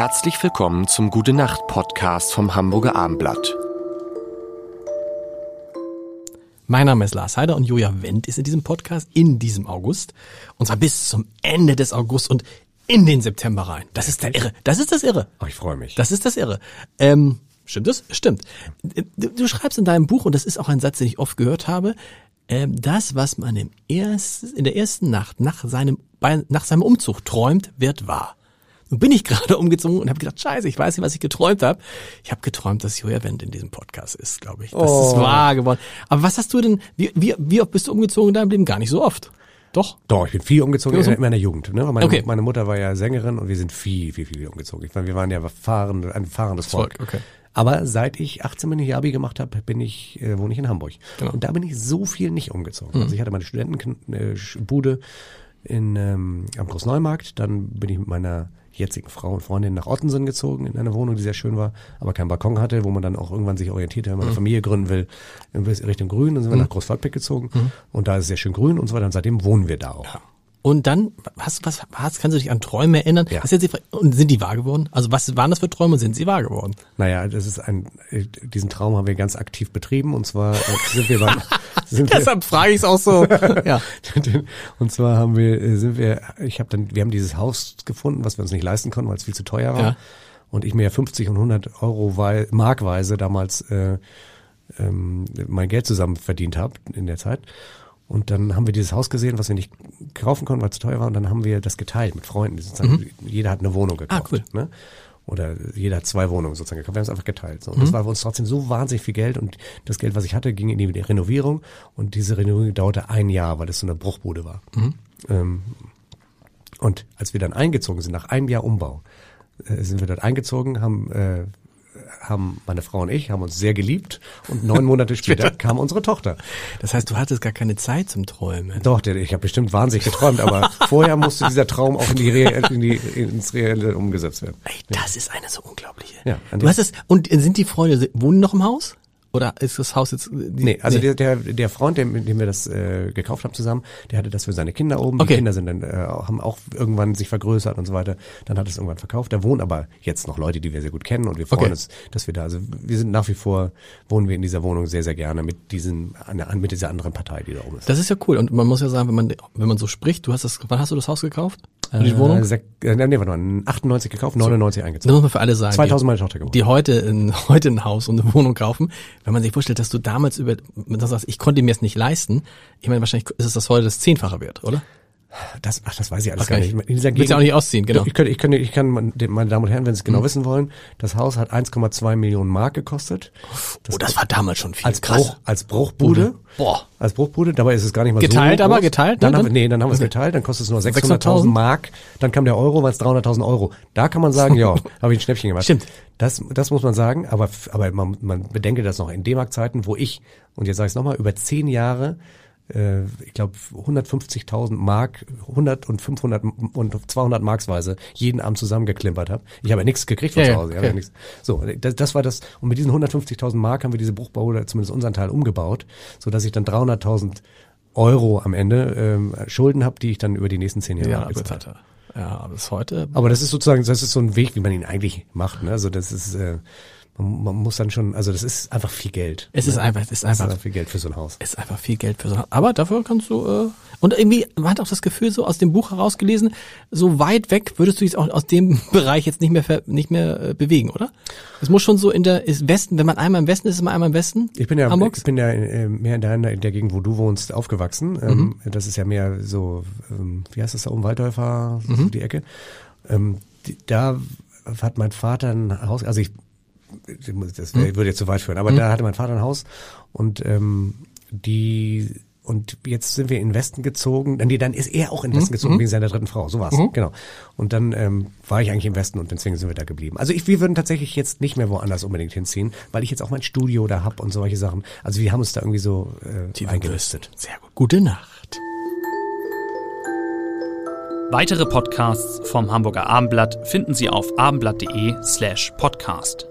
Herzlich willkommen zum Gute Nacht Podcast vom Hamburger Armblatt. Mein Name ist Lars Heider und Julia Wendt ist in diesem Podcast in diesem August. Und zwar bis zum Ende des August und in den September rein. Das ist der Irre. Das ist das Irre. Ach, ich freue mich. Das ist das Irre. Ähm, stimmt das? Stimmt. Du, du schreibst in deinem Buch, und das ist auch ein Satz, den ich oft gehört habe, ähm, das, was man im ersten, in der ersten Nacht nach seinem, bei, nach seinem Umzug träumt, wird wahr. Nun bin ich gerade umgezogen und habe gedacht, scheiße, ich weiß nicht, was ich geträumt habe. Ich habe geträumt, dass Julia Wendt in diesem Podcast ist, glaube ich. Das Oh. ist wahr geworden. Aber was hast du denn, wie, wie, wie oft bist du umgezogen in deinem Leben? Gar nicht so oft. Doch? Doch, ich bin viel umgezogen so- in meiner Jugend. Ne? Meine, Okay. meine Mutter war ja Sängerin und wir sind viel, viel, viel umgezogen. Ich meine, wir waren ja fahrende, ein fahrendes Volk. Volk, okay. Aber seit ich 18 bin, ich Abi gemacht habe, bin ich, äh, wohne ich in Hamburg. Genau. Und da bin ich so viel nicht umgezogen. Mhm. Also ich hatte meine Studentenbude in ähm, am Großneumarkt. Dann bin ich mit meiner jetzigen Frau und Freundin nach Ottensen gezogen in eine Wohnung, die sehr schön war, aber keinen Balkon hatte, wo man dann auch irgendwann sich orientiert, wenn man Mhm. eine Familie gründen will, in Richtung Grün. Dann sind wir nach Großwaldbeck gezogen und da ist es sehr schön grün und so weiter. Und seitdem wohnen wir da auch. Und dann, was, was, was kannst du dich an Träume erinnern? Ja. Das ist jetzt die. Und sind die wahr geworden? Also was waren das für Träume und sind sie wahr geworden? Naja, das ist ein, diesen Traum haben wir ganz aktiv betrieben und zwar äh, sind wir beim, sind wir, Deshalb frage ich es auch so. ja. und zwar haben wir, äh, sind wir, ich habe dann, wir haben dieses Haus gefunden, was wir uns nicht leisten konnten, weil es viel zu teuer war. Ja. Und ich mir ja 50 und 100 Euro wei- markweise damals äh, ähm, mein Geld zusammen verdient habe in der Zeit. Und dann haben wir dieses Haus gesehen, was wir nicht kaufen konnten, weil es zu teuer war. Und dann haben wir das geteilt mit Freunden. Sozusagen, Jeder hat eine Wohnung gekauft. Mhm. Ah, cool. Ne? Oder jeder hat zwei Wohnungen sozusagen gekauft. Wir haben es einfach geteilt. So. Und Mhm. das war für uns trotzdem so wahnsinnig viel Geld. Und das Geld, was ich hatte, ging in die Renovierung. Und diese Renovierung dauerte ein Jahr, weil das so eine Bruchbude war. Mhm. Ähm, und als wir dann eingezogen sind, nach einem Jahr Umbau, äh, sind wir dort eingezogen, haben, äh, haben meine Frau und ich, haben uns sehr geliebt und neun Monate später kam unsere Tochter. Das heißt, du hattest gar keine Zeit zum Träumen. Doch, ich habe bestimmt wahnsinnig geträumt, aber vorher musste dieser Traum auch in die Real, in die, ins Reelle umgesetzt werden. Ey, das ist eine so unglaubliche. Ja, du hast es, und sind die Freunde, wohnen noch im Haus? Oder ist das Haus jetzt, die, Nee, also Der, der, der Freund, der, mit dem wir das äh, gekauft haben zusammen, der hatte das für seine Kinder oben. Okay. Die Kinder sind dann, äh, haben auch irgendwann sich vergrößert und so weiter. Dann hat es irgendwann verkauft. Da wohnen aber jetzt noch Leute, die wir sehr gut kennen und wir freuen Okay. uns, dass wir da, also wir sind nach wie vor, wohnen wir in dieser Wohnung sehr, sehr gerne mit diesem, mit dieser anderen Partei, die da oben ist. Das ist ja cool. Und man muss ja sagen, wenn man, wenn man so spricht, du hast das, wann hast du das Haus gekauft? Äh, die Wohnung? Äh, sek, äh, nee, warte mal, 98 gekauft, 99 Das eingezogen. muss man für alle sagen. 2000 die, meine Tochter geworden. die heute ein, heute ein Haus und eine Wohnung kaufen. Wenn man sich vorstellt, dass du damals über, du sagst, ich konnte mir es nicht leisten. Ich meine, wahrscheinlich ist es das heute das Zehnfache wert, oder? Das, ach, das weiß ich alles Ach, gar nicht. In dieser Willst ja auch Gegend- nicht ausziehen, genau. Mhm. Ich, könnte, ich, könnte, ich kann, meine Damen und Herren, wenn Sie es genau wissen wollen, das Haus hat 1,2 Millionen Mark gekostet. oh, das war damals schon viel. als, Krass. Bruch, als Bruchbude. Boah. Als Bruchbude, dabei ist es gar nicht mal Geteilt so aber, groß. geteilt, Dann ne? haben wir, nee, dann haben wir es Okay. geteilt, dann kostet es nur 600.000 600.000 Mark. Dann kam der Euro, weil es 300.000 Euro. Da kann man sagen, ja, habe ich ein Schnäppchen gemacht. Stimmt. Das, das muss man sagen, aber, aber man, man bedenke das noch in D-Mark-Zeiten, wo ich, und jetzt sage ich es nochmal, über zehn Jahre äh, ich glaube 150.000 Mark, 100 und 500 und 200 Marksweise jeden Abend zusammengeklimpert habe. Ich habe ja nichts gekriegt von Ja, zu ja, Hause. Ja okay. nichts. So, das, das war das. Und mit diesen 150.000 Mark haben wir diese Bruchbau oder zumindest unseren Teil umgebaut, so dass ich dann 300.000 Euro am Ende ähm, Schulden habe, die ich dann über die nächsten zehn Jahre Ja, bezahlt er. Ja, bis heute. aber das ist sozusagen, das ist so ein Weg, wie man ihn eigentlich macht. Ne? Also das ist, äh, man, man muss dann schon, also das ist einfach viel Geld. Es ist ne? einfach, es ist Das ist einfach, einfach viel Geld für so ein Haus. ist einfach viel Geld für so. Aber dafür kannst du, äh, und irgendwie, man hat auch das Gefühl, so aus dem Buch herausgelesen, so weit weg würdest du dich auch aus dem Bereich jetzt nicht mehr, nicht mehr äh, bewegen, oder? Es muss schon so in der, ist Westen, wenn man einmal im Westen ist, ist man einmal im Westen. Ich bin ja, Hamburgs? ich bin ja äh, mehr in der, in der Gegend, wo du wohnst, aufgewachsen. Ähm, Mhm. das ist ja mehr so, ähm, wie heißt das da oben, Waldorfer, Mhm. so die Ecke. Ähm, die, da hat mein Vater ein Haus, also ich, das Mhm. wär, würde jetzt zu weit führen, aber da hatte mein Vater ein Haus und ähm, die und jetzt sind wir in den Westen gezogen. Nee, dann ist er auch in den Mhm. Westen gezogen wegen seiner dritten Frau. So war's. Genau. Und dann ähm, war ich eigentlich im Westen und deswegen sind wir da geblieben. Also ich, wir würden tatsächlich jetzt nicht mehr woanders unbedingt hinziehen, weil ich jetzt auch mein Studio da hab und solche Sachen. Also wir haben uns da irgendwie so äh, eingelistet. Sehr gut. Gute Nacht. Weitere Podcasts vom Hamburger Abendblatt finden Sie auf abendblatt.de slash podcast.